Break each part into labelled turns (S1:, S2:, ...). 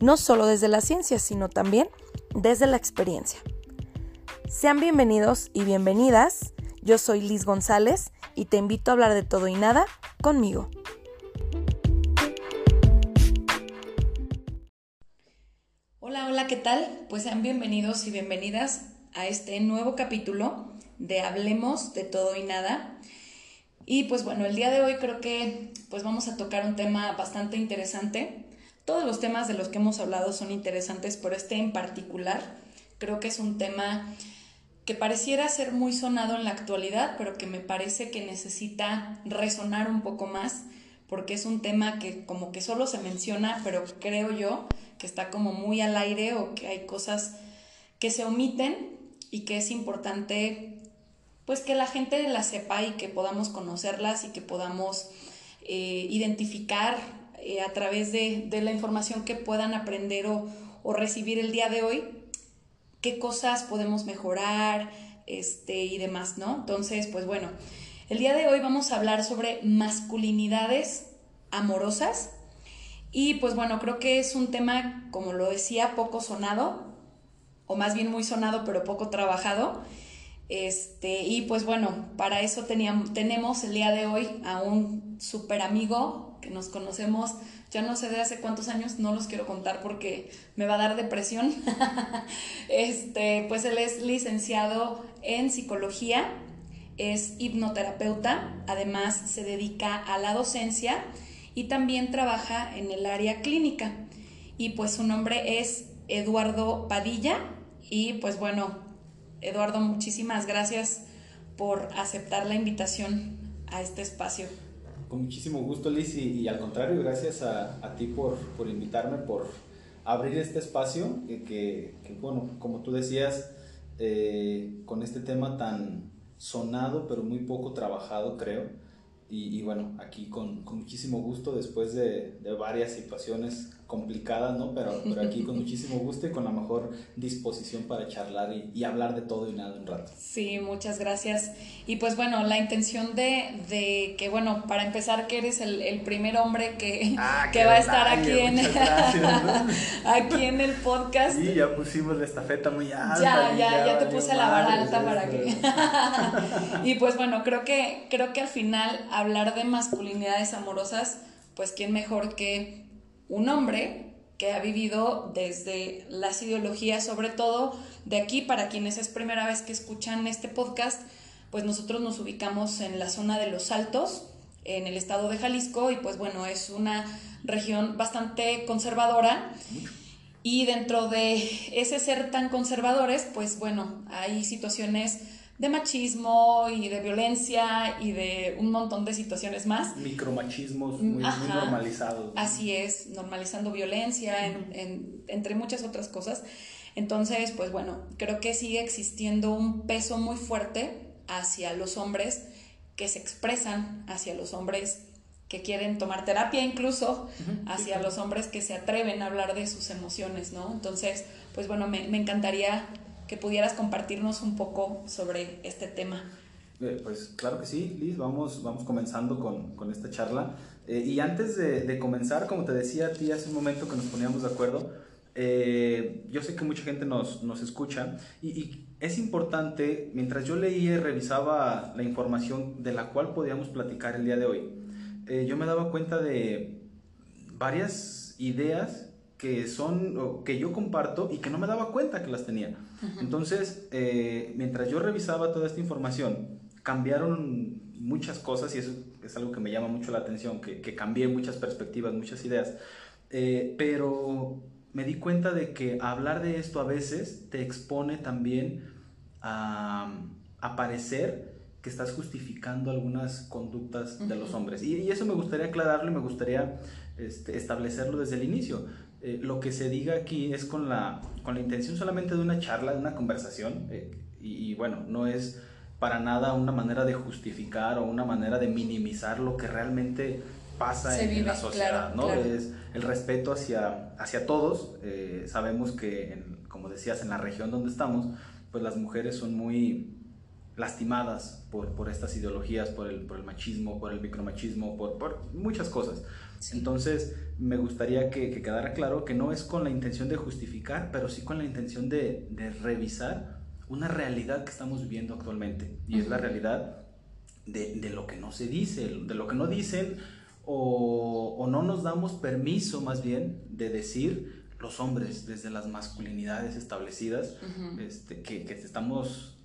S1: no solo desde la ciencia, sino también desde la experiencia. Sean bienvenidos y bienvenidas. Yo soy Liz González y te invito a hablar de todo y nada conmigo. Hola, hola, ¿qué tal? Pues sean bienvenidos y bienvenidas a este nuevo capítulo de Hablemos de todo y nada. Y pues bueno, el día de hoy creo que pues vamos a tocar un tema bastante interesante. Todos los temas de los que hemos hablado son interesantes, pero este en particular creo que es un tema que pareciera ser muy sonado en la actualidad, pero que me parece que necesita resonar un poco más, porque es un tema que como que solo se menciona, pero creo yo que está como muy al aire o que hay cosas que se omiten y que es importante pues que la gente las sepa y que podamos conocerlas y que podamos eh, identificar eh, a través de, la información que puedan aprender o, o recibir el día de hoy qué cosas podemos mejorar este, y demás, ¿no? Entonces, pues bueno, el día de hoy vamos a hablar sobre masculinidades amorosas y pues bueno, creo que es un tema, como lo decía, poco sonado, o más bien muy sonado pero poco trabajado. Este, y pues bueno, para eso teníamos, tenemos el día de hoy a un súper amigo que nos conocemos ya no sé de hace cuántos años, no los quiero contar porque me va a dar depresión. este, pues él es licenciado en psicología, es hipnoterapeuta, además se dedica a la docencia y también trabaja en el área clínica. Y pues su nombre es Eduardo Padilla y pues bueno, Eduardo, muchísimas gracias por aceptar la invitación a este espacio.
S2: Con muchísimo gusto, Liz, y, al contrario, gracias a, ti por, por, invitarme, por abrir este espacio, que, que, bueno, como tú decías, eh, con este tema tan sonado, pero muy poco trabajado, creo. Y, y bueno, aquí con, con, muchísimo gusto, después de, de varias situaciones complicadas, ¿no? Pero, pero aquí con muchísimo gusto y con la mejor disposición para charlar y, y, hablar de todo y nada un rato.
S1: Sí, muchas gracias. Y pues bueno, la intención de, de que, bueno, para empezar, que eres el, el primer hombre que,
S2: ah,
S1: que va a estar aquí en, aquí en el podcast.
S2: Sí, ya pusimos la estafeta muy alta.
S1: Ya, ya, ya, te puse la vara alta para que... y pues bueno, creo que, creo que al final hablar de masculinidades amorosas, pues quién mejor que un hombre que ha vivido desde las ideologías, sobre todo de aquí, para quienes es primera vez que escuchan este podcast, pues nosotros nos ubicamos en la zona de los Altos, en el estado de Jalisco, y pues bueno, es una región bastante conservadora. Y dentro de ese ser tan conservadores, pues bueno, hay situaciones de machismo y de violencia y de un montón de situaciones más.
S2: Micromachismos muy, muy normalizados.
S1: Así es, normalizando violencia, en, entre muchas otras cosas. Entonces, pues bueno, creo que sigue existiendo un peso muy fuerte hacia los hombres que se expresan, hacia los hombres que quieren tomar terapia incluso, hacia los hombres que se atreven a hablar de sus emociones, ¿no? Entonces, pues bueno, me, me encantaría que pudieras compartirnos un poco sobre este tema.
S2: Eh, pues claro que sí, Liz, vamos, vamos comenzando con, con esta charla. Eh, y antes de, comenzar, como te decía a ti hace un momento que nos poníamos de acuerdo, eh, yo sé que mucha gente nos, nos escucha y, y, es importante, mientras yo leía y revisaba la información de la cual podíamos platicar el día de hoy, yo me daba cuenta de varias ideas que son que yo comparto y que no me daba cuenta que las tenía. Entonces, eh, mientras yo revisaba toda esta información, cambiaron muchas cosas y eso es algo que me llama mucho la atención, que, que cambié muchas perspectivas, muchas ideas. Eh, pero me di cuenta de que hablar de esto a veces te expone también a, a parecer que estás justificando algunas conductas de los hombres. Y, y, eso me gustaría aclararlo y me gustaría este, establecerlo desde el inicio. Eh, lo que se diga aquí es con la, con la intención solamente de una charla, de una conversación, eh, y, bueno, no es para nada una manera de justificar o una manera de minimizar lo que realmente pasa en, la sociedad, ¿no? Es el respeto hacia, hacia todos. Eh, sabemos que, como decías, en la región donde estamos, pues las mujeres son muy lastimadas por, por estas ideologías, por el, por el machismo, por el micromachismo, por, por muchas cosas. Entonces, me gustaría que, que, quedara claro que no es con la intención de justificar, pero sí con la intención de, de revisar una realidad que estamos viviendo actualmente. Y es la realidad de, de, lo que no se dice, de lo que no dicen o, o, no nos damos permiso más bien de decir los hombres desde las masculinidades establecidas, este, que, que, estamos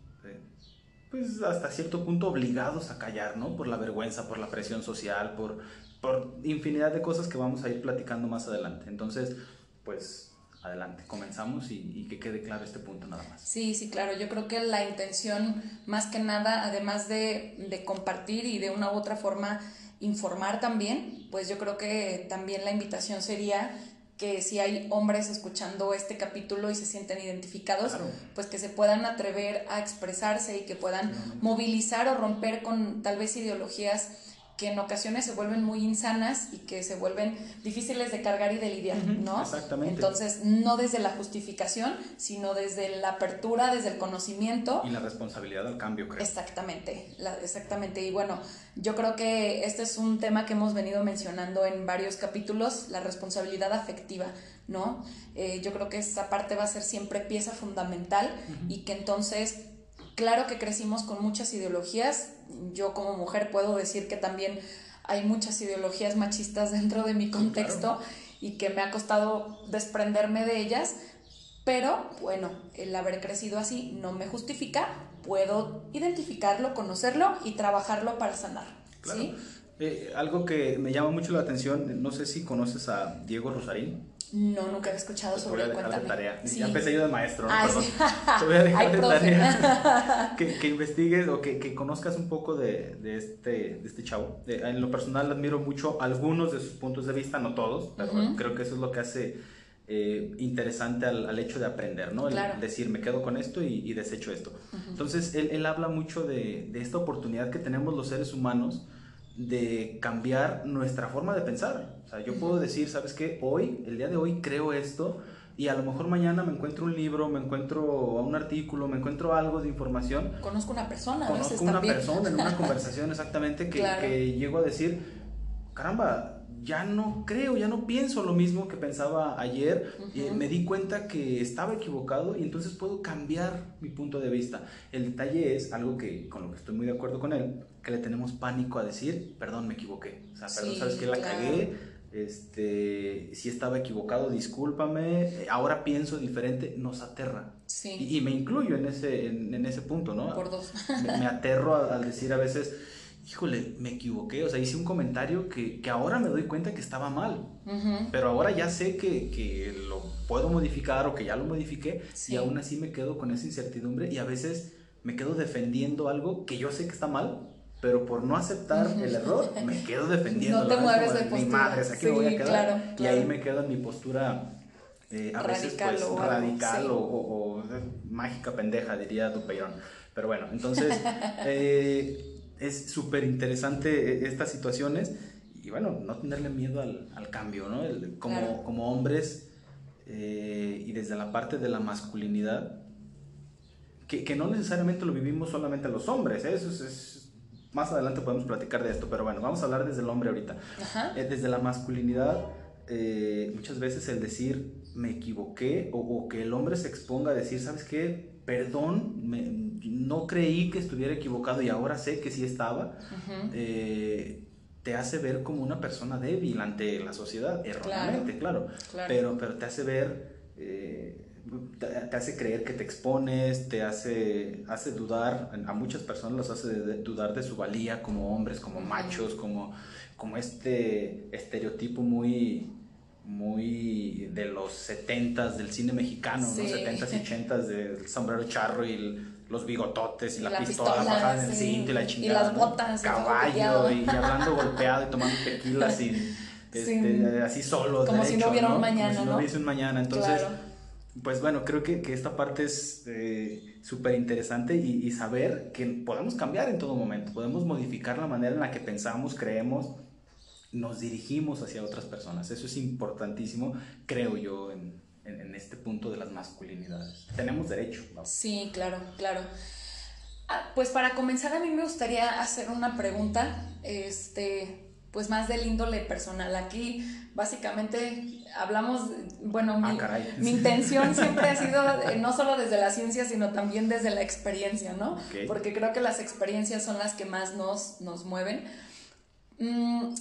S2: pues hasta cierto punto obligados a callar, ¿no? Por la vergüenza, por la presión social, por, por infinidad de cosas que vamos a ir platicando más adelante. Entonces, pues adelante, comenzamos y, que quede claro este punto nada más.
S1: Sí, sí, claro. Yo creo que la intención, más que nada, además de, de compartir y de una u otra forma informar también, pues yo creo que también la invitación sería que si hay hombres escuchando este capítulo y se sienten identificados, pues que se puedan atrever a expresarse y que puedan movilizar o romper con tal vez ideologías que en ocasiones se vuelven muy insanas y que se vuelven difíciles de cargar y de lidiar, ¿no?
S2: Exactamente.
S1: Entonces, no desde la justificación, sino desde la apertura, desde el conocimiento.
S2: Y la responsabilidad del cambio, creo.
S1: Exactamente, exactamente. Y bueno, yo creo que este es un tema que hemos venido mencionando en varios capítulos, la responsabilidad afectiva, ¿no? Eh, yo creo que esa parte va a ser siempre pieza fundamental y que entonces Claro que crecimos con muchas ideologías. Yo como mujer puedo decir que también hay muchas ideologías machistas dentro de mi contexto y que me ha costado desprenderme de ellas. Pero bueno, el haber crecido así no me justifica. Puedo identificarlo, conocerlo y trabajarlo para sanar. ¿sí?
S2: Eh, algo que me llama mucho la atención, no sé si conoces a Diego Rosarín.
S1: No, nunca he escuchado sobre. Voy a
S2: dejar de tarea. Ya empecé yo de maestro, Perdón.
S1: Sí.
S2: Te voy a dejar de tarea. que, que, investigues o que, que, conozcas un poco de, de, este, de este chavo. en lo personal admiro mucho algunos de sus puntos de vista, no todos, pero creo que eso es lo que hace eh, interesante al, al, hecho de aprender, ¿no? El decir, me quedo con esto y, y desecho esto. Entonces, él, él habla mucho de, de esta oportunidad que tenemos los seres humanos de cambiar nuestra forma de pensar. O sea, yo puedo decir, ¿sabes qué? Hoy, el día de hoy creo esto y a lo mejor mañana me encuentro un libro, me encuentro un artículo, me encuentro algo de información.
S1: Conozco una persona.
S2: Conozco una persona en una conversación exactamente que, que llego a decir, caramba, ya no creo, ya no pienso lo mismo que pensaba ayer, me di cuenta que estaba equivocado y entonces puedo cambiar mi punto de vista. El detalle es algo que con lo que estoy muy de acuerdo con él, que le tenemos pánico a decir, perdón, me equivoqué. O sea, perdón, sabes que la cagué, este, si estaba equivocado, discúlpame, ahora pienso diferente, nos aterra. Y, me incluyo en ese, en, ese punto, ¿no?
S1: Por dos.
S2: me, aterro al decir a veces híjole, me equivoqué, o sea, hice un comentario que, que ahora me doy cuenta que estaba mal, pero ahora ya sé que, que, lo puedo modificar o que ya lo modifiqué y aún así me quedo con esa incertidumbre y a veces me quedo defendiendo algo que yo sé que está mal, pero por no aceptar el error me quedo defendiendo.
S1: No te mueves de,
S2: Mi madre, aquí voy a quedar. Y ahí me quedo en mi postura eh, a veces
S1: radical,
S2: pues,
S1: o,
S2: radical o, o, mágica pendeja, diría Dupeirón. Pero bueno, entonces... Eh, es súper interesante eh, estas situaciones y bueno, no tenerle miedo al, al cambio, ¿no? como, como hombres eh, y desde la parte de la masculinidad, que, que, no necesariamente lo vivimos solamente los hombres, ¿eh? eso es, más adelante podemos platicar de esto, pero bueno, vamos a hablar desde el hombre ahorita. desde la masculinidad, muchas veces el decir me equivoqué o, o, que el hombre se exponga a decir, ¿sabes qué? Perdón, me, no creí que estuviera equivocado y ahora sé que sí estaba, eh, te hace ver como una persona débil ante la sociedad, erróneamente, claro, Pero, pero te hace ver, eh, te, hace creer que te expones, te hace, hace dudar, a muchas personas los hace dudar de su valía como hombres, como machos, como, como este estereotipo muy muy de los 70 del cine mexicano, los 70s y 80s del sombrero charro y los bigototes y, la, pistola, bajada en el cinto y la chingada.
S1: Y las botas.
S2: Caballo y, hablando golpeado y tomando tequila sin, este, así solo.
S1: Como si no hubiera un mañana,
S2: Como
S1: si no,
S2: hubiese un mañana. Entonces, pues bueno, creo que, que esta parte es eh, súper interesante y, saber que podemos cambiar en todo momento, podemos modificar la manera en la que pensamos, creemos, nos dirigimos hacia otras personas. Eso es importantísimo, creo yo, en, en, este punto de las masculinidades. Tenemos derecho.
S1: Sí, claro, claro. Ah, pues para comenzar a mí me gustaría hacer una pregunta, este, pues más del índole personal. Aquí básicamente hablamos, bueno, mi,
S2: ah,
S1: mi, intención siempre ha sido eh, no solo desde la ciencia, sino también desde la experiencia, ¿no? Porque creo que las experiencias son las que más nos, nos mueven. Mm,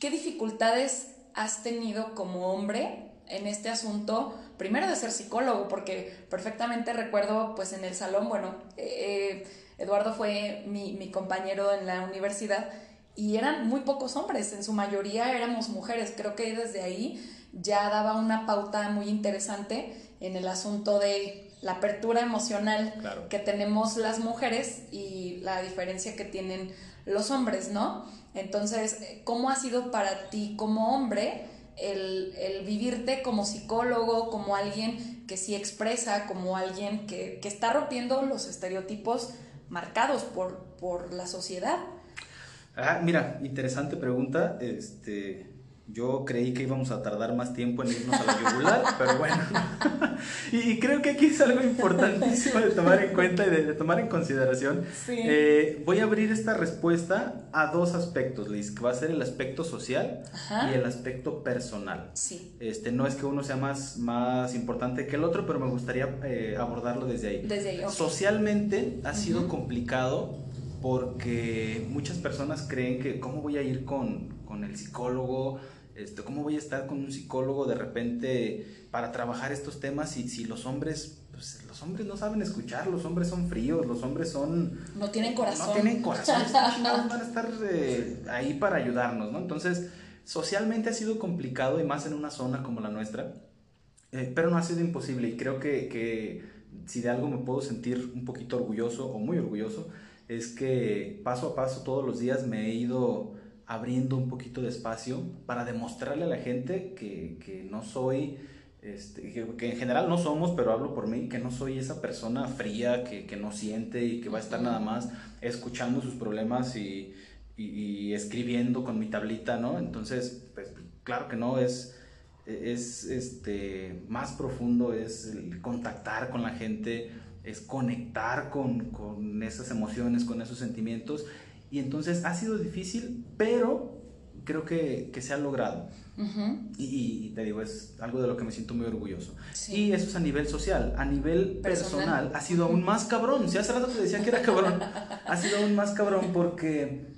S1: ¿Qué dificultades has tenido como hombre en este asunto? Primero de ser psicólogo, porque perfectamente recuerdo, pues en el salón, bueno, eh, Eduardo fue mi, mi compañero en la universidad y eran muy pocos hombres, en su mayoría éramos mujeres. Creo que desde ahí ya daba una pauta muy interesante en el asunto de la apertura emocional que tenemos las mujeres y la diferencia que tienen los hombres, ¿no? Entonces, ¿cómo ha sido para ti como hombre el, el vivirte como psicólogo, como alguien que sí expresa, como alguien que, que está rompiendo los estereotipos marcados por, por la sociedad?
S2: Ah, mira, interesante pregunta. Este, yo creí que íbamos a tardar más tiempo en irnos a la yugular, pero bueno. y creo que aquí es algo importantísimo de tomar en cuenta y de, tomar en consideración. Eh, voy a abrir esta respuesta a dos aspectos, Liz, que va a ser el aspecto social y el aspecto personal.
S1: Sí.
S2: Este, no es que uno sea más, más importante que el otro, pero me gustaría eh, abordarlo desde ahí.
S1: Desde ahí.
S2: Socialmente ha sido complicado porque muchas personas creen que cómo voy a ir con, con el psicólogo, este, cómo voy a estar con un psicólogo de repente para trabajar estos temas si, si los hombres pues, los hombres no saben escuchar, los hombres son fríos, los hombres son...
S1: No tienen corazón. No
S2: tienen corazón, van a estar eh, ahí para ayudarnos, ¿no? Entonces, socialmente ha sido complicado y más en una zona como la nuestra, eh, pero no ha sido imposible y creo que, que si de algo me puedo sentir un poquito orgulloso o muy orgulloso, es que paso a paso todos los días me he ido abriendo un poquito de espacio para demostrarle a la gente que, que no soy, este, que, en general no somos, pero hablo por mí, que no soy esa persona fría que, que no siente y que va a estar nada más escuchando sus problemas y, y, escribiendo con mi tablita, ¿no? Entonces, pues claro que no, es, es este, más profundo, es contactar con la gente, es conectar con, con, esas emociones, con esos sentimientos. Y entonces ha sido difícil, pero creo que, que se ha logrado. y, te digo, es algo de lo que me siento muy orgulloso. Y eso es a nivel social. A nivel personal, ha sido aún más cabrón. Si hace rato te decía que era cabrón, ha sido aún más cabrón porque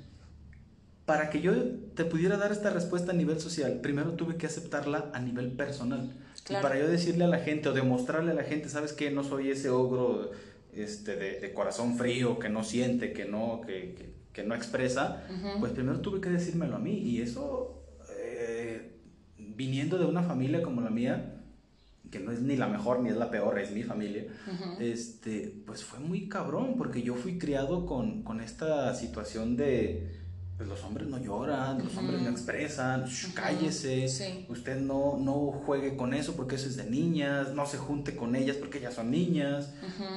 S2: para que yo te pudiera dar esta respuesta a nivel social, primero tuve que aceptarla a nivel personal. Y para yo decirle a la gente o demostrarle a la gente, ¿sabes qué? No soy ese ogro este, de, corazón frío, que no siente, que no, que, que, no expresa. Pues primero tuve que decírmelo a mí. Y eso, eh, viniendo de una familia como la mía, que no es ni la mejor ni es la peor, es mi familia, este, pues fue muy cabrón, porque yo fui criado con, con esta situación de pues los hombres no lloran, los hombres no expresan, cállese, usted no, no juegue con eso porque eso es de niñas, no se junte con ellas porque ellas son niñas,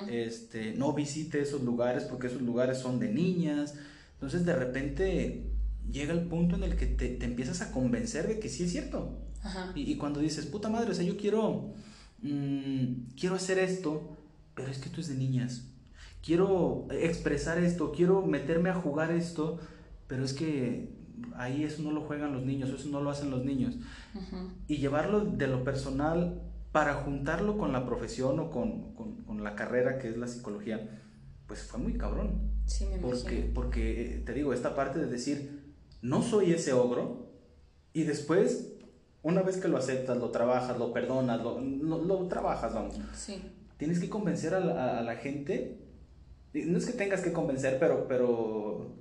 S2: este, no visite esos lugares porque esos lugares son de niñas. Entonces de repente llega el punto en el que te, te empiezas a convencer de que sí es cierto. Y, y, cuando dices, puta madre, o sea, yo quiero, mm, quiero hacer esto, pero es que esto es de niñas. Quiero expresar esto, quiero meterme a jugar esto, pero es que ahí eso no lo juegan los niños, eso no lo hacen los niños. Y llevarlo de lo personal para juntarlo con la profesión o con, con, con, la carrera que es la psicología, pues fue muy cabrón.
S1: Sí, me
S2: porque, porque eh, te digo, esta parte de decir, no soy ese ogro, y después, una vez que lo aceptas, lo trabajas, lo perdonas, lo, lo, trabajas, vamos.
S1: Sí.
S2: Tienes que convencer a la, a la gente, no es que tengas que convencer, pero, pero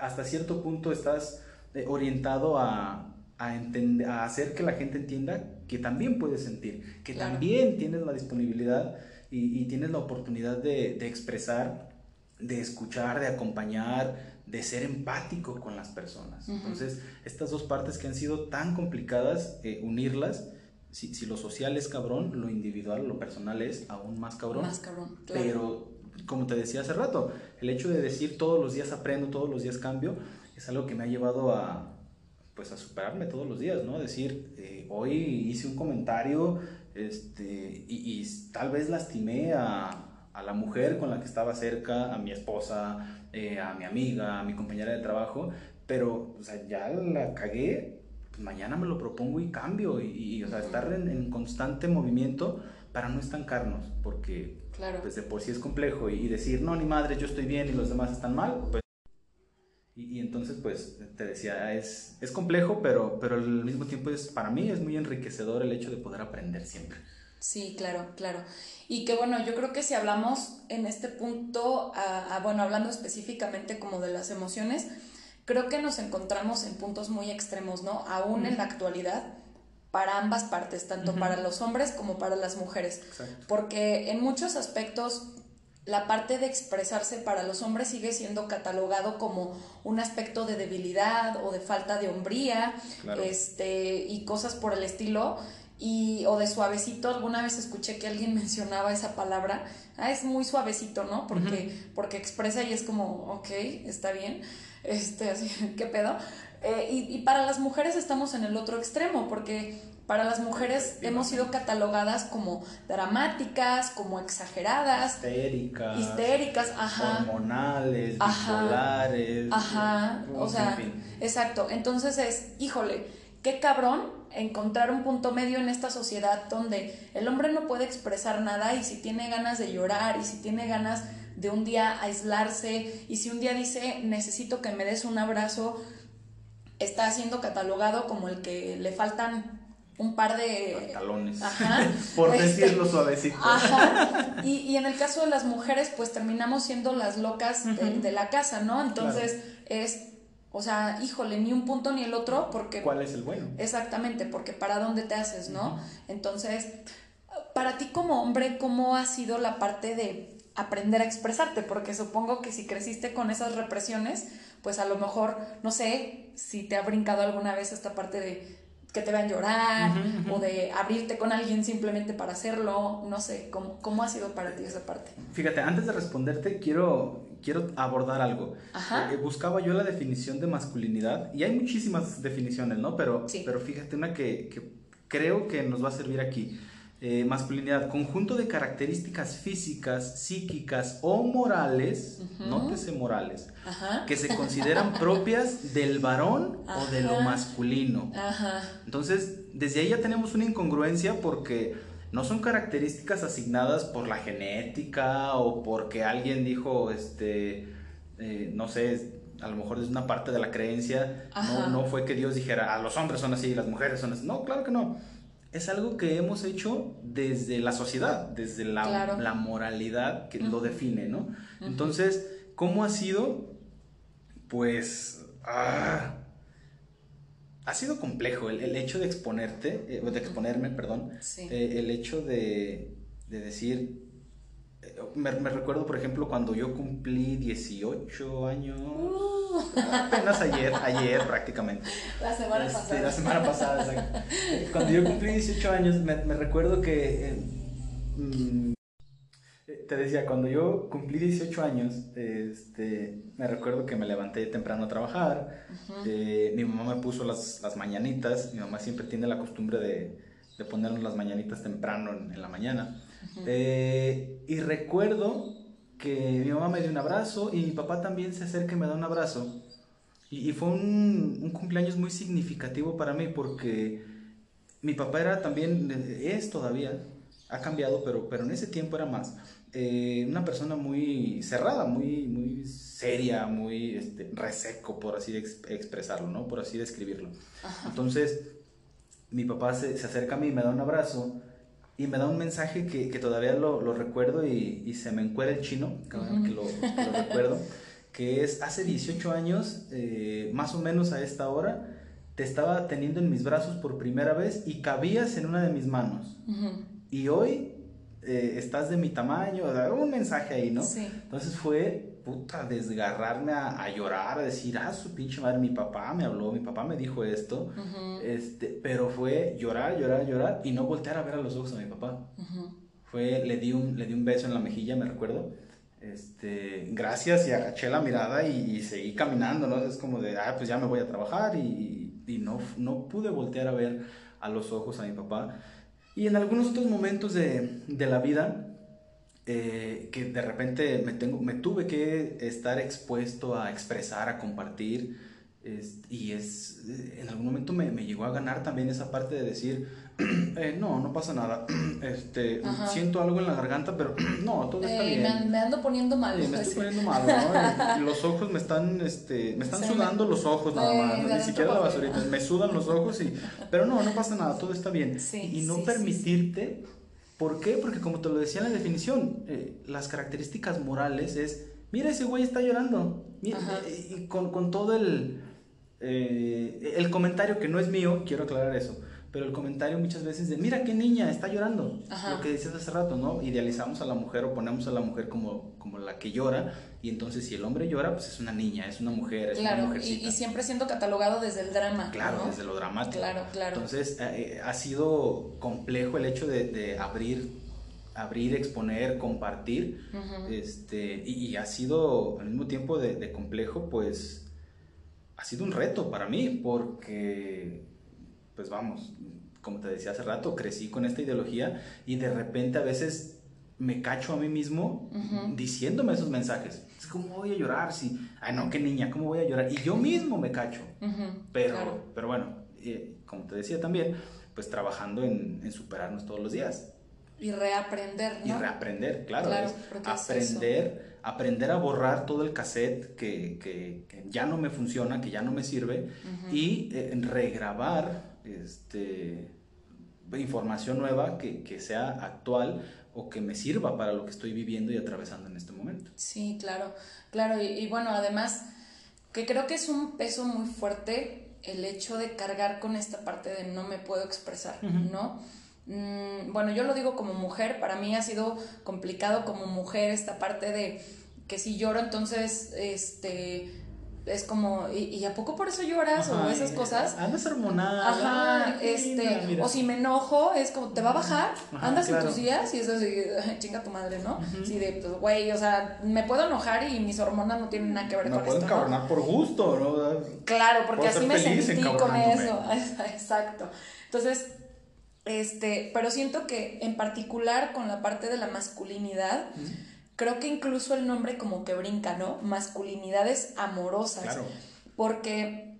S2: hasta cierto punto estás eh, orientado a, a, entender, a hacer que la gente entienda que también puedes sentir, que también tienes la disponibilidad y, y tienes la oportunidad de, de, expresar, de escuchar, de acompañar, de ser empático con las personas. Entonces, estas dos partes que han sido tan complicadas, eh, unirlas, si, si, lo social es cabrón, lo individual, lo personal es aún más cabrón.
S1: Más cabrón, claro.
S2: Pero, como te decía hace rato, el hecho de decir todos los días aprendo, todos los días cambio, es algo que me ha llevado a, pues, a superarme todos los días, ¿no? Decir, eh, hoy hice un comentario este, y, y tal vez lastimé a, a, la mujer con la que estaba cerca, a mi esposa, eh, a mi amiga, a mi compañera de trabajo, pero o sea, ya la cagué, pues mañana me lo propongo y cambio, y, y o sea, estar en, en, constante movimiento para no estancarnos, porque
S1: claro.
S2: pues de por sí es complejo, y, decir, no, ni madre, yo estoy bien y los demás están mal, pues y, y, entonces, pues, te decía, es, es complejo, pero, pero al mismo tiempo es, para mí es muy enriquecedor el hecho de poder aprender siempre.
S1: Sí, claro, claro. Y que bueno, yo creo que si hablamos en este punto, a, a, bueno, hablando específicamente como de las emociones, creo que nos encontramos en puntos muy extremos, ¿no? Aún -huh. en la actualidad, para ambas partes, tanto uh -huh. para los hombres como para las mujeres.
S2: Exacto.
S1: Porque en muchos aspectos la parte de expresarse para los hombres sigue siendo catalogado como un aspecto de debilidad o de falta de hombría
S2: claro.
S1: este, y cosas por el estilo. Y, o de suavecito, alguna vez escuché que alguien mencionaba esa palabra, ah, es muy suavecito, ¿no? Porque, uh -huh. porque expresa y es como, ok, está bien, este, así, ¿qué pedo? Eh, y, y, para las mujeres estamos en el otro extremo, porque para las mujeres hemos sido catalogadas como dramáticas, como exageradas,
S2: histéricas,
S1: histéricas, ajá,
S2: hormonales,
S1: ajá,
S2: bipolares,
S1: ajá, o sea, en fin. exacto. Entonces es, híjole, qué cabrón encontrar un punto medio en esta sociedad donde el hombre no puede expresar nada y si tiene ganas de llorar y si tiene ganas de un día aislarse y si un día dice necesito que me des un abrazo, está siendo catalogado como el que le faltan un par de
S2: pantalones.
S1: Ajá,
S2: por decirlo este, suavecito.
S1: ajá, y, y, en el caso de las mujeres pues terminamos siendo las locas uh -huh. de, de, la casa no entonces claro. es o sea híjole ni un punto ni el otro porque
S2: cuál es el bueno
S1: exactamente porque para dónde te haces no uh -huh. entonces para ti como hombre cómo ha sido la parte de aprender a expresarte porque supongo que si creciste con esas represiones pues a lo mejor no sé si te ha brincado alguna vez esta parte de que te vean llorar uh -huh, uh -huh. o de abrirte con alguien simplemente para hacerlo, no sé, ¿cómo, cómo ha sido para ti esa parte?
S2: Fíjate, antes de responderte quiero, quiero abordar algo. Eh, buscaba yo la definición de masculinidad y hay muchísimas definiciones, ¿no? Pero,
S1: sí.
S2: pero fíjate una que, que, creo que nos va a servir aquí. Eh, masculinidad, conjunto de características físicas, psíquicas o morales, uh -huh. nótese morales,
S1: Ajá.
S2: que se consideran propias del varón Ajá. o de lo masculino.
S1: Ajá.
S2: Entonces, desde ahí ya tenemos una incongruencia porque no son características asignadas por la genética o porque alguien dijo, este, eh, no sé, a lo mejor es una parte de la creencia, no, no fue que Dios dijera, a los hombres son así, las mujeres son así. No, claro que no es algo que hemos hecho desde la sociedad, desde la,
S1: claro.
S2: la moralidad que uh -huh. lo define, ¿no? Uh -huh. Entonces, ¿cómo ha sido? Pues... Ah, ha sido complejo el, el hecho de exponerte, eh, de exponerme, perdón,
S1: sí.
S2: eh, el hecho de, de decir, me, recuerdo, por ejemplo, cuando yo cumplí 18 años, uh. apenas ayer, ayer prácticamente.
S1: La semana
S2: este,
S1: pasada.
S2: La semana pasada, exacto. Cuando yo cumplí 18 años, me, me recuerdo que... Eh, mm, te decía, cuando yo cumplí 18 años, este, me recuerdo que me levanté temprano a trabajar, uh -huh. eh, mi mamá me puso las, las, mañanitas, mi mamá siempre tiene la costumbre de, de ponernos las mañanitas temprano en, en la mañana. Uh -huh. eh, y recuerdo que mi mamá me dio un abrazo y mi papá también se acerca y me da un abrazo. Y, y fue un, un, cumpleaños muy significativo para mí porque mi papá era también, es todavía, ha cambiado, pero, pero en ese tiempo era más. Eh, una persona muy cerrada, muy, muy seria, muy este, reseco, por así expresarlo, ¿no? Por así describirlo.
S1: Ajá.
S2: Entonces, mi papá se, se, acerca a mí, me da un abrazo y me da un mensaje que, que todavía lo, lo recuerdo y, y, se me encuera el chino, cada vez que lo, que lo recuerdo, que es hace 18 años, eh, más o menos a esta hora, te estaba teniendo en mis brazos por primera vez y cabías en una de mis manos.
S1: Uh -huh.
S2: Y hoy eh, estás de mi tamaño, un mensaje ahí, ¿no?
S1: Sí.
S2: Entonces fue, puta, desgarrarme a, a, llorar, a decir, ah, su pinche madre, mi papá me habló, mi papá me dijo esto, este, pero fue llorar, llorar, llorar y no voltear a ver a los ojos a mi papá. Fue, le di, un, le di un beso en la mejilla, me recuerdo, este, gracias y agaché la mirada y, seguí caminando, ¿no? Es como de, ah, pues ya me voy a trabajar y, y, no, no pude voltear a ver a los ojos a mi papá. Y en algunos otros momentos de, de la vida, eh, que de repente me, tengo, me tuve que estar expuesto a expresar, a compartir, y es, en algún momento me, me, llegó a ganar también esa parte de decir, eh, no, no pasa nada, este, siento algo en la garganta, pero no, todo está
S1: bien. Me, ando poniendo mal.
S2: me estoy poniendo mal, ¿no? los ojos me están, este, me están sudando los ojos nada más, ni siquiera la basurita, me sudan los ojos, y, pero no, no pasa nada, todo está bien. y no permitirte, ¿por qué? Porque como te lo decía en la definición, eh, las características morales es, mira ese güey está llorando, mira, y con, con todo el eh, el comentario que no es mío, quiero aclarar eso, pero el comentario muchas veces de, mira qué niña, está llorando, lo que decías hace rato, ¿no? Idealizamos a la mujer o ponemos a la mujer como, como la que llora, y entonces si el hombre llora, pues es una niña, es una mujer, es una mujercita.
S1: Y, y, siempre siendo catalogado desde el drama.
S2: Claro, desde lo dramático.
S1: Claro, claro.
S2: Entonces eh, eh, ha sido complejo el hecho de, de abrir abrir, exponer, compartir, este, y, ha sido al mismo tiempo de, de complejo, pues ha sido un reto para mí porque, pues vamos, como te decía hace rato, crecí con esta ideología y de repente a veces me cacho a mí mismo diciéndome esos mensajes. ¿Cómo voy a llorar? Si, ay no, qué niña, ¿cómo voy a llorar? Y yo mismo me cacho. pero, pero bueno, eh, como te decía también, pues trabajando en, en superarnos todos los días.
S1: Y reaprender, ¿no?
S2: Y reaprender, claro. aprender, aprender a borrar todo el cassette que, que, ya no me funciona, que ya no me sirve, y eh, regrabar este, información nueva que, que, sea actual o que me sirva para lo que estoy viviendo y atravesando en este momento.
S1: Sí, claro, claro. Y, y bueno, además, que creo que es un peso muy fuerte el hecho de cargar con esta parte de no me puedo expresar, ¿no? Mm, bueno, yo lo digo como mujer, para mí ha sido complicado como mujer esta parte de que si lloro entonces, este, es como, ¿y, a poco por eso lloras? o esas cosas.
S2: Andas hormonada.
S1: Ajá, este, o si me enojo, es como, ¿te va a bajar? andas en tus días y es así, chinga tu madre, ¿no? Sí, de, pues, güey, o sea, me puedo enojar y mis hormonas no tienen nada que ver con esto.
S2: Me puedo encabronar por gusto, ¿no?
S1: Claro, porque así me sentí con eso. Exacto. Entonces, este, pero siento que en particular con la parte de la masculinidad, creo que incluso el nombre como que brinca, ¿no? Masculinidades amorosas. Claro. Porque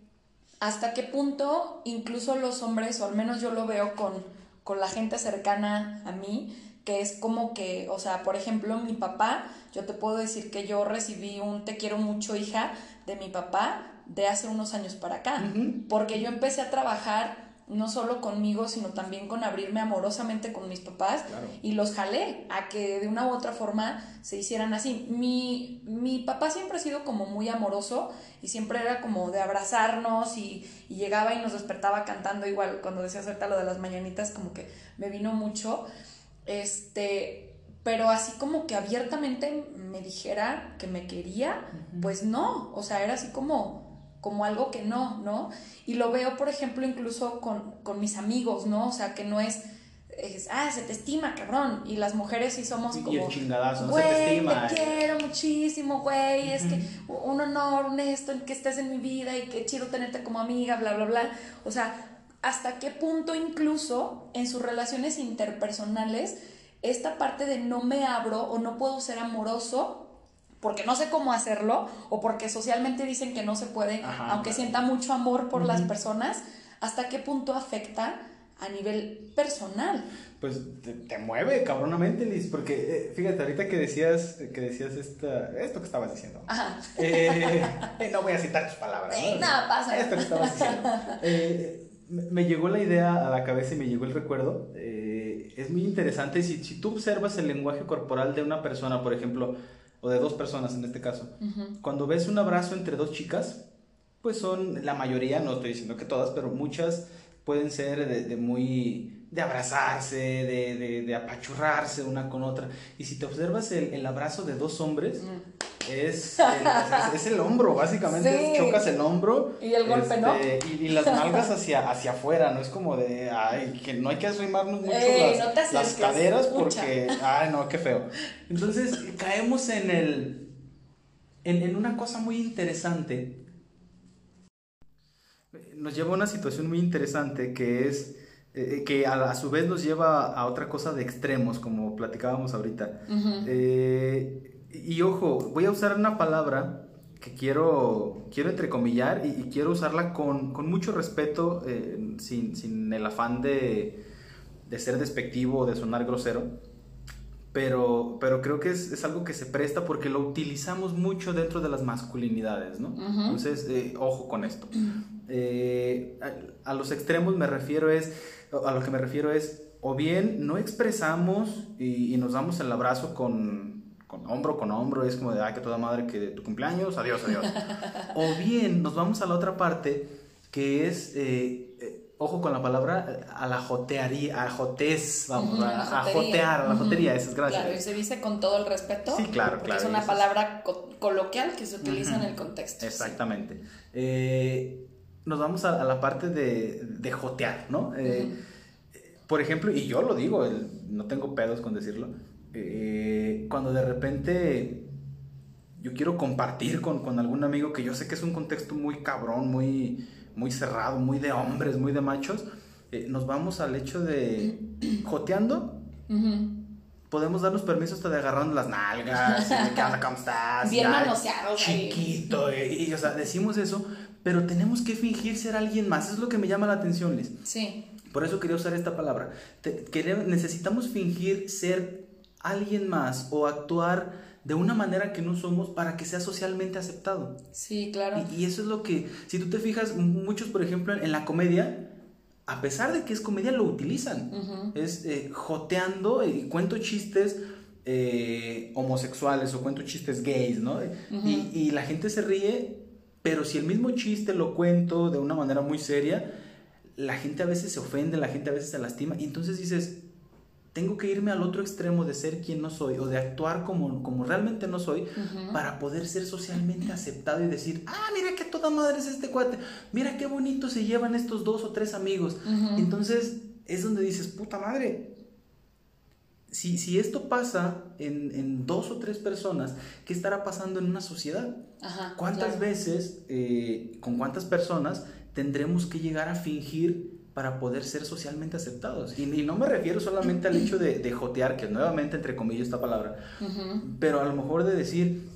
S1: hasta qué punto incluso los hombres, o al menos yo lo veo con, con la gente cercana a mí, que es como que, o sea, por ejemplo, mi papá, yo te puedo decir que yo recibí un te quiero mucho hija de mi papá de hace unos años para acá, porque yo empecé a trabajar no solo conmigo, sino también con abrirme amorosamente con mis papás y los jalé a que de una u otra forma se hicieran así. Mi, mi papá siempre ha sido como muy amoroso y siempre era como de abrazarnos y, llegaba y nos despertaba cantando igual cuando decía acerca lo de las mañanitas como que me vino mucho. Este, pero así como que abiertamente me dijera que me quería, pues no, o sea, era así como como algo que no, ¿no? Y lo veo, por ejemplo, incluso con, mis amigos, ¿no? O sea, que no es, ah, se te estima, cabrón. Y las mujeres sí somos como...
S2: Y el chingadazo, no se te estima.
S1: te quiero muchísimo, güey, es que un honor, un esto, que estés en mi vida y qué chido tenerte como amiga, bla, bla, bla. O sea, hasta qué punto incluso en sus relaciones interpersonales esta parte de no me abro o no puedo ser amoroso porque no sé cómo hacerlo o porque socialmente dicen que no se puede, aunque sienta mucho amor por las personas, ¿hasta qué punto afecta a nivel personal?
S2: Pues te, mueve cabronamente, Liz, porque eh, fíjate, ahorita que decías, que decías esta, esto que estabas diciendo. Ajá. Eh, eh, no voy a citar tus palabras.
S1: ¿no? Nada pasa.
S2: Esto que estabas diciendo. me llegó la idea a la cabeza y me llegó el recuerdo. es muy interesante si, si tú observas el lenguaje corporal de una persona, por ejemplo, o de dos personas en este caso. Cuando ves un abrazo entre dos chicas, pues son la mayoría, no estoy diciendo que todas, pero muchas pueden ser de, muy de abrazarse, de, de, apachurrarse una con otra. Y si te observas el, el abrazo de dos hombres, es, es, el hombro, básicamente. Chocas el hombro.
S1: Y el golpe, ¿no?
S2: Este, y, las nalgas hacia, hacia afuera, no es como de, ay, que no hay que arrimarnos mucho las, caderas porque, ay, no, qué feo. Entonces caemos en el, en, en una cosa muy interesante. Nos lleva a una situación muy interesante que es eh, que a, su vez nos lleva a otra cosa de extremos, como platicábamos ahorita. Eh, y ojo, voy a usar una palabra que quiero, quiero entrecomillar y, quiero usarla con, con mucho respeto, eh, sin, sin, el afán de, de, ser despectivo o de sonar grosero. Pero, pero creo que es, es, algo que se presta porque lo utilizamos mucho dentro de las masculinidades, ¿no? Entonces, ojo con esto. a, a, los extremos me refiero es a lo que me refiero es, o bien no expresamos y, nos damos el abrazo con, con, hombro con hombro, es como de, ay, que toda madre, que tu cumpleaños, adiós, adiós. o bien nos vamos a la otra parte, que es, eh, eh, ojo con la palabra, a la jotearía, a jotes, vamos, a, jotear, a la jotería, eso es gracias.
S1: Claro, y se dice con todo el respeto.
S2: Sí, claro, claro.
S1: Es una palabra coloquial que se utiliza en el contexto.
S2: Exactamente. Eh, nos vamos a, la parte de, de jotear, ¿no? Eh, por ejemplo, y yo lo digo, no tengo pedos con decirlo, eh, cuando de repente yo quiero compartir con, con, algún amigo que yo sé que es un contexto muy cabrón, muy, muy cerrado, muy de hombres, muy de machos, eh, nos vamos al hecho de joteando. Podemos darnos permiso hasta de agarrando las nalgas, de qué onda, cómo estás.
S1: Bien manoseados.
S2: Chiquito, y, o sea, decimos eso, pero tenemos que fingir ser alguien más. Eso es lo que me llama la atención, Liz.
S1: Sí.
S2: Por eso quería usar esta palabra. necesitamos fingir ser alguien más o actuar de una manera que no somos para que sea socialmente aceptado.
S1: Sí, claro.
S2: Y, eso es lo que, si tú te fijas, muchos, por ejemplo, en la comedia, a pesar de que es comedia, lo utilizan. Es eh, joteando y cuento chistes eh, homosexuales o cuento chistes gays, ¿no? y, y, la gente se ríe pero si el mismo chiste lo cuento de una manera muy seria, la gente a veces se ofende, la gente a veces se lastima. Y entonces dices, tengo que irme al otro extremo de ser quien no soy o de actuar como, como realmente no soy para poder ser socialmente aceptado y decir, ah, mira qué toda madre es este cuate, mira qué bonito se llevan estos dos o tres amigos. Entonces es donde dices, puta madre, si, esto pasa en, dos o tres personas, ¿qué estará pasando en una sociedad? ¿Cuántas veces, eh, con cuántas personas tendremos que llegar a fingir para poder ser socialmente aceptados? Y, no me refiero solamente al hecho de, jotear, que nuevamente entre comillas esta palabra, pero a lo mejor de decir,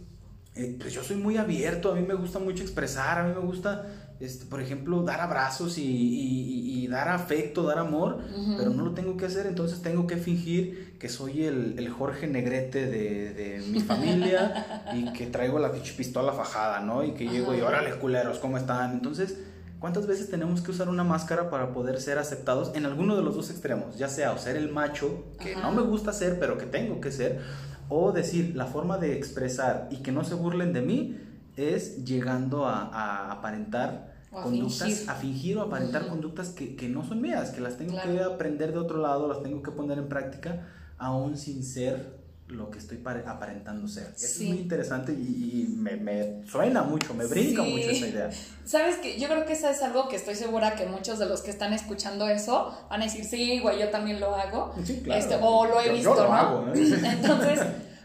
S2: eh, pues yo soy muy abierto, a mí me gusta mucho expresar, a mí me gusta este, por ejemplo, dar abrazos y, dar afecto, dar amor, pero no lo tengo que hacer, entonces tengo que fingir que soy el, Jorge Negrete de, mi familia y que traigo la pistola fajada, ¿no? Y que llego y órale, culeros, ¿cómo están? Entonces, ¿cuántas veces tenemos que usar una máscara para poder ser aceptados en alguno de los dos extremos? Ya sea o ser el macho, que no me gusta ser, pero que tengo que ser, o decir, la forma de expresar y que no se burlen de mí es llegando a aparentar a conductas, fingir. a fingir o aparentar conductas que, que, no son mías, que las tengo que aprender de otro lado, las tengo que poner en práctica, aún sin ser lo que estoy aparentando ser. es muy interesante y, me, me, suena mucho, me brinca mucho esa idea.
S1: Sabes que yo creo que eso es algo que estoy segura que muchos de los que están escuchando eso van a decir, sí, güey, yo también lo hago. Este, o lo he visto, ¿no? Hago, ¿eh? Entonces,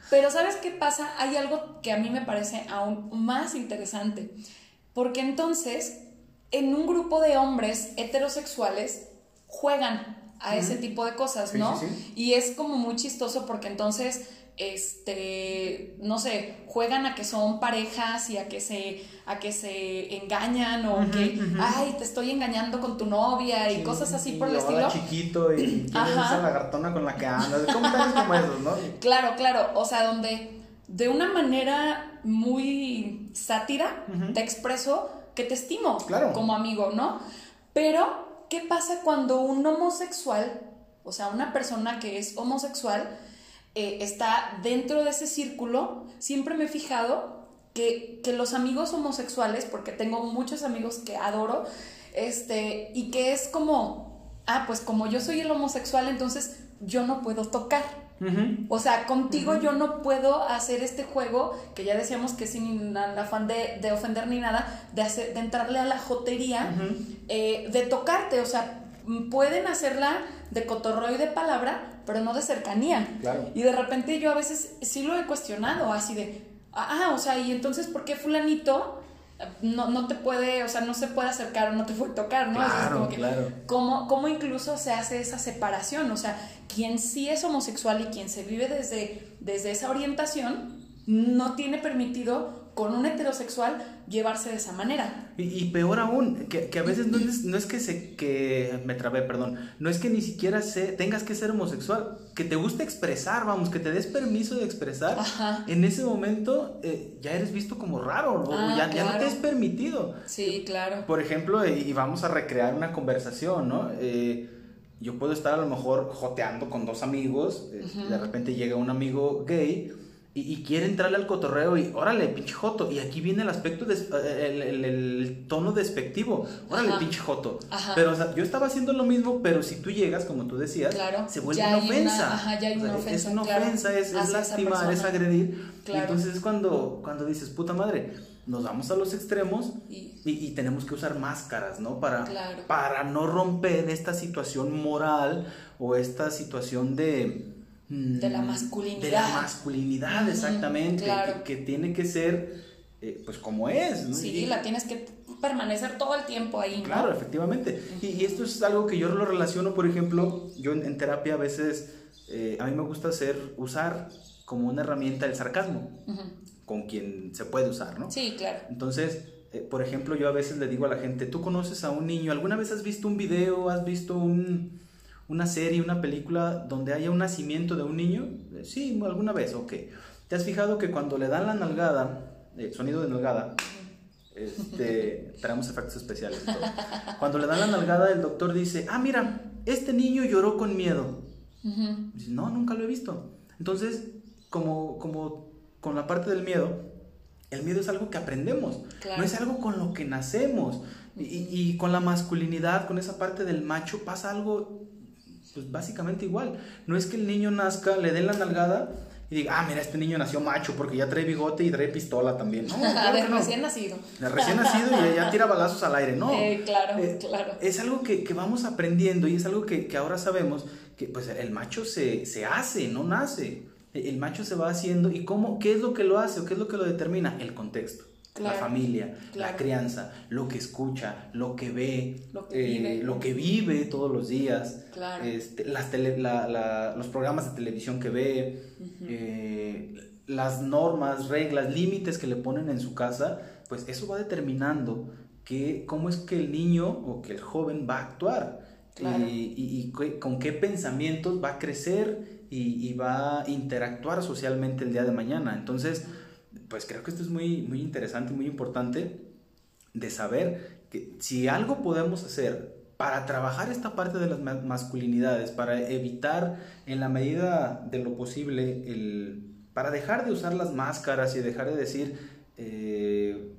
S1: pero ¿sabes qué pasa? Hay algo que a mí me parece aún más interesante. Porque entonces en un grupo de hombres heterosexuales juegan a ese tipo de cosas, ¿no? Y es como muy chistoso porque entonces, este, no sé, juegan a que son parejas y a que se, a que se engañan o que, ay, te estoy engañando con tu novia y cosas así por el estilo.
S2: chiquito y esa lagartona con la que andas, comentarios como esos, ¿no?
S1: Claro, claro, o sea, donde de una manera muy sátira te expreso que te estimo como amigo, ¿no? Pero, ¿qué pasa cuando un homosexual, o sea, una persona que es homosexual, eh, está dentro de ese círculo? Siempre me he fijado que, que los amigos homosexuales, porque tengo muchos amigos que adoro, este, y que es como, ah, pues como yo soy el homosexual, entonces yo no puedo tocar. O sea, contigo yo no puedo hacer este juego, que ya decíamos que sin afán de, de ofender ni nada, de, hacer, de entrarle a la jotería, eh, de tocarte. O sea, pueden hacerla de cotorreo y de palabra, pero no de cercanía. Y de repente yo a veces sí lo he cuestionado, así de, ah, o sea, y entonces, ¿por qué fulanito no, no te puede, o sea, no se puede acercar o no te puede tocar, ¿no?
S2: Claro, claro.
S1: ¿cómo, ¿Cómo incluso se hace esa separación? O sea, quien sí es homosexual y quien se vive desde, desde esa orientación, no tiene permitido con un heterosexual llevarse de esa manera.
S2: Y, peor aún, que, a veces no es, no es, que se, que, me trabé, perdón, no es que ni siquiera se, tengas que ser homosexual, que te guste expresar, vamos, que te des permiso de expresar, en ese momento eh, ya eres visto como raro, ah, ya, ya, no te es permitido.
S1: Sí, claro.
S2: Por ejemplo, y vamos a recrear una conversación, ¿no? Eh, yo puedo estar a lo mejor joteando con dos amigos, eh, de repente llega un amigo gay, y, quiere entrarle al cotorreo y órale, pinche joto. Y aquí viene el aspecto, de, eh, el, tono despectivo. Órale, pinche joto. Pero o sea, yo estaba haciendo lo mismo, pero si tú llegas, como tú decías, se vuelve una ofensa. Es una ofensa, es, lastimar, es agredir. Entonces es cuando, cuando dices, puta madre, nos vamos a los extremos y, y, tenemos que usar máscaras, ¿no? Para, para no romper esta situación moral o esta situación de
S1: de la masculinidad. De
S2: la masculinidad, exactamente. Que, tiene que ser, eh, pues, como es. ¿no?
S1: Sí, la tienes que permanecer todo el tiempo ahí.
S2: Claro, efectivamente. Y, esto es algo que yo lo relaciono, por ejemplo, yo en, terapia a veces, eh, a mí me gusta hacer, usar como una herramienta el sarcasmo, con quien se puede usar, ¿no?
S1: Sí, claro.
S2: Entonces, eh, por ejemplo, yo a veces le digo a la gente, tú conoces a un niño, ¿alguna vez has visto un video, has visto un una serie, una película donde haya un nacimiento de un niño? Eh, sí, alguna vez, ok. ¿Te has fijado que cuando le dan la nalgada, el sonido de nalgada, este, tenemos efectos especiales. Cuando le dan la nalgada, el doctor dice, ah, mira, este niño lloró con miedo. Dice, no, nunca lo he visto. Entonces, como, como con la parte del miedo, el miedo es algo que aprendemos, no es algo con lo que nacemos. Y, y, con la masculinidad, con esa parte del macho, pasa algo pues básicamente igual. No es que el niño nazca, le den la nalgada y diga, ah, mira, este niño nació macho porque ya trae bigote y trae pistola también. No,
S1: de recién nacido.
S2: De recién nacido y ya tira balazos al aire, ¿no?
S1: Eh, claro, eh, claro.
S2: Es algo que, que, vamos aprendiendo y es algo que, que, ahora sabemos que pues el macho se, se hace, no nace. El macho se va haciendo y cómo, qué es lo que lo hace o qué es lo que lo determina, el contexto la familia, la crianza, lo que escucha, lo que ve, lo que, vive. Eh, todos los días, este, las los programas de televisión que ve, eh, las normas, reglas, límites que le ponen en su casa, pues eso va determinando que, cómo es que el niño o que el joven va a actuar. Y, con qué pensamientos va a crecer y, y va a interactuar socialmente el día de mañana. Entonces, pues creo que esto es muy, muy interesante, muy importante de saber que si algo podemos hacer para trabajar esta parte de las masculinidades, para evitar en la medida de lo posible, el, para dejar de usar las máscaras y dejar de decir, eh,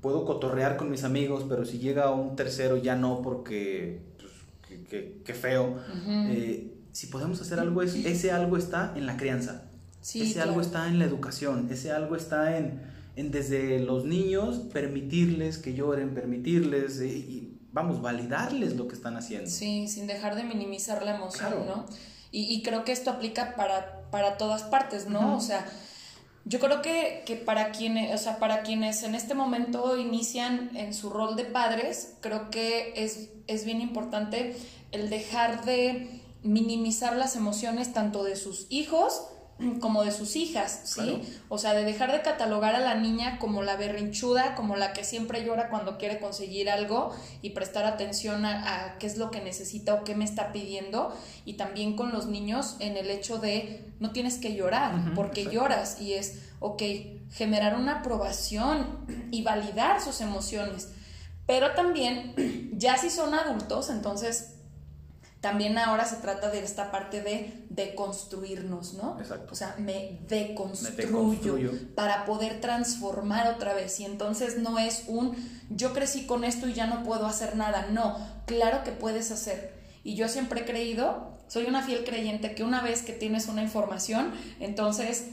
S2: puedo cotorrear con mis amigos, pero si llega un tercero ya no porque, pues, que, feo. Eh, si podemos hacer algo, ese algo está en la crianza ese algo está en la educación, ese algo está en, en, desde los niños permitirles que lloren, permitirles eh, y, vamos, validarles lo que están haciendo.
S1: Sí, sin dejar de minimizar la emoción, ¿no? Y, y, creo que esto aplica para, para todas partes, ¿no? O sea, yo creo que, que, para, quienes, o sea, para quienes en este momento inician en su rol de padres, creo que es, es bien importante el dejar de minimizar las emociones tanto de sus hijos, como de sus hijas, ¿sí? O sea, de dejar de catalogar a la niña como la berrinchuda, como la que siempre llora cuando quiere conseguir algo y prestar atención a, qué es lo que necesita o qué me está pidiendo. Y también con los niños en el hecho de no tienes que llorar porque lloras y es, ok, generar una aprobación y validar sus emociones. Pero también, ya si son adultos, entonces también ahora se trata de esta parte de deconstruirnos, ¿no?
S2: Exacto.
S1: O sea, me deconstruyo, para poder transformar otra vez. Y entonces no es un yo crecí con esto y ya no puedo hacer nada. No, claro que puedes hacer. Y yo siempre he creído soy una fiel creyente que una vez que tienes una información, entonces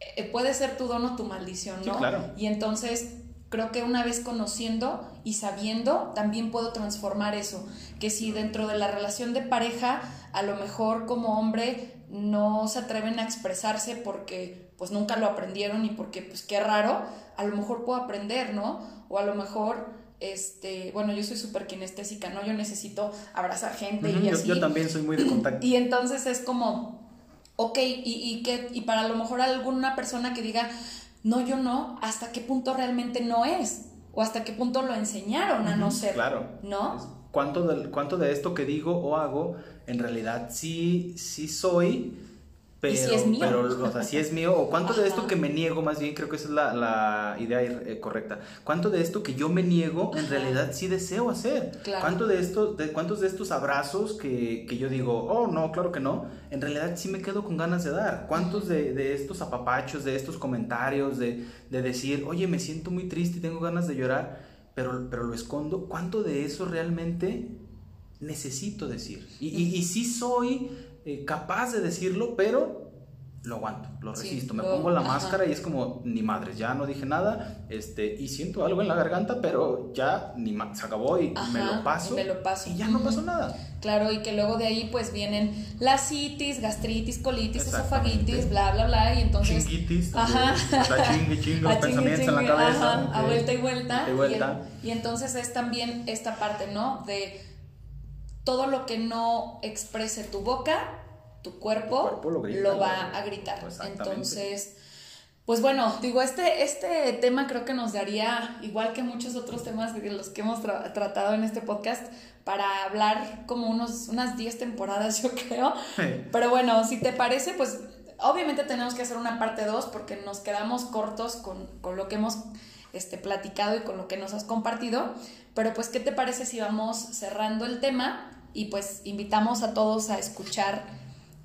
S1: eh, puede ser tu don o tu maldición, ¿no?
S2: claro.
S1: Y entonces creo que una vez conociendo y sabiendo, también puedo transformar eso. Que si dentro de la relación de pareja, a lo mejor como hombre no se atreven a expresarse porque pues nunca lo aprendieron y porque pues qué raro, a lo mejor puedo aprender, ¿no? O a lo mejor este, bueno, yo soy súper kinestésica, ¿no? Yo necesito abrazar gente y así.
S2: Yo, también soy muy de contacto.
S1: Y entonces es como, ok, y, y, que, y para lo mejor alguna persona que diga, no, yo no, ¿hasta qué punto realmente no es? O hasta qué punto lo enseñaron a no ser.
S2: Claro.
S1: ¿No?
S2: ¿Cuánto de, ¿Cuánto de esto que digo o hago en realidad sí, sí soy pero,
S1: si es mío?
S2: pero, o sea, si es mío, o cuánto de esto que me niego, más bien creo que esa es la, la idea eh, correcta. ¿Cuánto de esto que yo me niego, en realidad sí deseo hacer?
S1: Claro.
S2: ¿Cuánto de esto, de, ¿Cuántos de estos abrazos que, que, yo digo, oh, no, claro que no, en realidad sí me quedo con ganas de dar? ¿Cuántos de, de estos apapachos, de estos comentarios, de, de, decir, oye, me siento muy triste y tengo ganas de llorar, pero, pero lo escondo? ¿Cuánto de eso realmente necesito decir? Y, y, y sí soy eh, capaz de decirlo, pero lo aguanto, lo resisto, sí, me pongo la ajá. máscara y es como, ni madres, ya no dije nada, este, y siento algo en la garganta, pero ya ni se acabó y
S1: ajá,
S2: me lo paso.
S1: Me lo paso.
S2: Y ya no pasó nada.
S1: Claro, y que luego de ahí pues vienen la citis, gastritis, colitis, esofagitis, bla, bla, bla, y entonces...
S2: Chinguitis,
S1: ajá.
S2: Está chingue, chingue, los pensamientos chingue, en la cabeza.
S1: Ajá, a vuelta y vuelta.
S2: Y, vuelta.
S1: Y, y entonces es también esta parte, ¿no? De todo lo que no exprese tu boca, tu cuerpo,
S2: lo, grita,
S1: lo, va a gritar. Entonces, pues bueno, digo, este, este tema creo que nos daría, igual que muchos otros temas de los que hemos tra tratado en este podcast, para hablar como unos, unas 10 temporadas, yo creo.
S2: Sí.
S1: Pero bueno, si te parece, pues obviamente tenemos que hacer una parte 2 porque nos quedamos cortos con, con lo que hemos este, platicado y con lo que nos has compartido. Pero pues, ¿qué te parece si vamos cerrando el tema? Y pues invitamos a todos a escuchar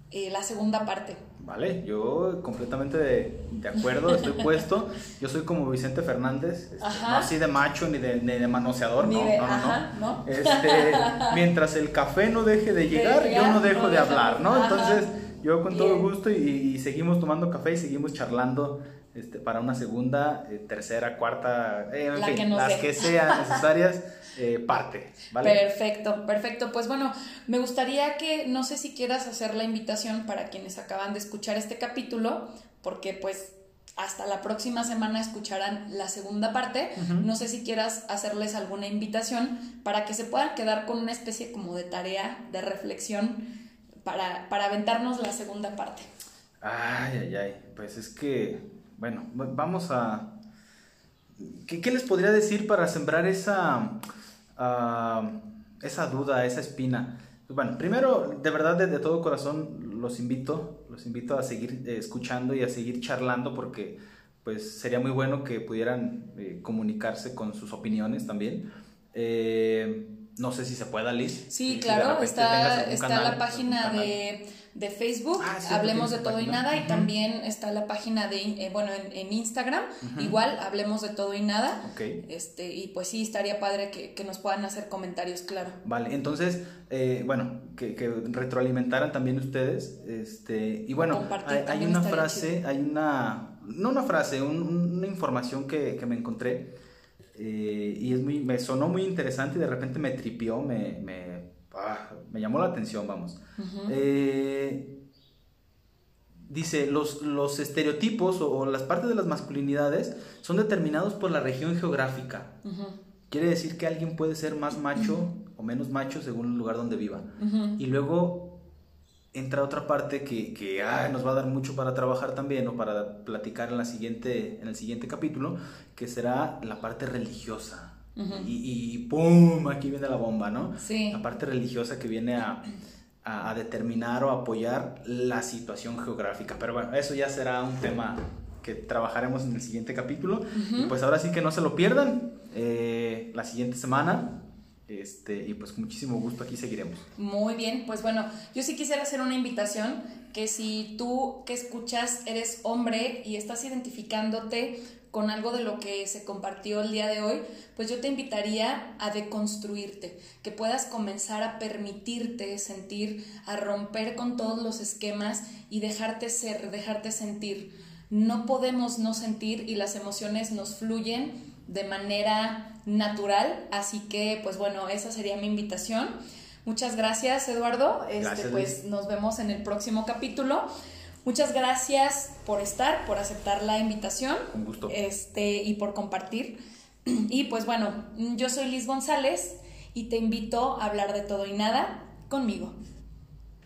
S1: eh, la segunda parte.
S2: Vale, yo completamente de, de acuerdo, estoy puesto. Yo soy como Vicente Fernández, este, no así de macho ni de, ni de manoseador,
S1: Ni
S2: no,
S1: de-
S2: no, no,
S1: ajá,
S2: no. Este, mientras el café no deje de llegar, yo no dejo de hablar, ¿no?
S1: ajá.
S2: Entonces, yo con todo
S1: Bien.
S2: gusto y, y seguimos tomando café y seguimos charlando este, para una segunda, eh, tercera, cuarta, eh, en
S1: La
S2: fin,
S1: que
S2: las que sean necesarias, eh, parte, ¿vale?
S1: Perfecto, perfecto. Pues bueno, me gustaría que, no sé si quieras hacer la invitación para quienes acaban de escuchar este capítulo, porque pues hasta la próxima semana escucharán la segunda parte. No sé si quieras hacerles alguna invitación para que se puedan quedar con una especie como de tarea, de reflexión, para, para aventarnos la segunda parte.
S2: Ay, ay, ay. Pues es que, bueno, vamos a... ¿Qué, qué les podría decir para sembrar esa, ah, esa duda, esa espina? Pues Bueno, primero, de verdad, de, de todo corazón, los invito, los invito a seguir eh, escuchando y a seguir charlando porque pues sería muy bueno que pudieran eh, comunicarse con sus opiniones también. Eh, no sé si se pueda, Liz.
S1: Sí,
S2: Si
S1: claro, está, está la página de, de Facebook,
S2: Ah,
S1: Hablemos de Todo y. Nada, y también está la página de, eh, bueno, en, en Instagram, igual, Hablemos de Todo y Nada.
S2: Ok.
S1: Este, y pues sí, estaría padre que, que nos puedan hacer comentarios, claro.
S2: Vale, entonces, eh, bueno, que, que retroalimentaran también ustedes. Este, y bueno,
S1: Compartir
S2: hay, una frase, hay una, no una frase, un- una información que, que me encontré eh, y es muy, me sonó muy interesante y de repente me tripió, me, me, ah, me llamó la atención, vamos. Eh, dice, los, los estereotipos o, o las partes de las masculinidades son determinados por la región geográfica. Quiere decir que alguien puede ser más macho o menos macho según el lugar donde viva. Y luego entra otra parte que, que ay, nos va a dar mucho para trabajar también o para platicar en, la siguiente, en el siguiente capítulo, que será la parte religiosa. Y, y ¡pum! Aquí viene la bomba, ¿no?
S1: Sí.
S2: La parte religiosa que viene a, a- a determinar o apoyar la situación geográfica. Pero bueno, eso ya será un tema que trabajaremos en el siguiente capítulo. Y pues ahora sí que no se lo pierdan eh, la siguiente semana. Este, y pues muchísimo gusto aquí seguiremos.
S1: Muy bien, pues bueno, yo sí quisiera hacer una invitación que si tú que escuchas eres hombre y estás identificándote con algo de lo que se compartió el día de hoy, pues yo te invitaría a deconstruirte, que puedas comenzar a permitirte sentir, a romper con todos los esquemas y dejarte ser, dejarte sentir. No podemos no sentir y las emociones nos fluyen de manera natural, así que pues bueno, esa sería mi invitación. Muchas gracias, Eduardo. Este, pues nos vemos en el próximo capítulo. Muchas gracias por estar, por aceptar la invitación.
S2: Un gusto.
S1: Este, y por compartir. Y pues bueno, yo soy Liz González y te invito a hablar de todo y nada conmigo.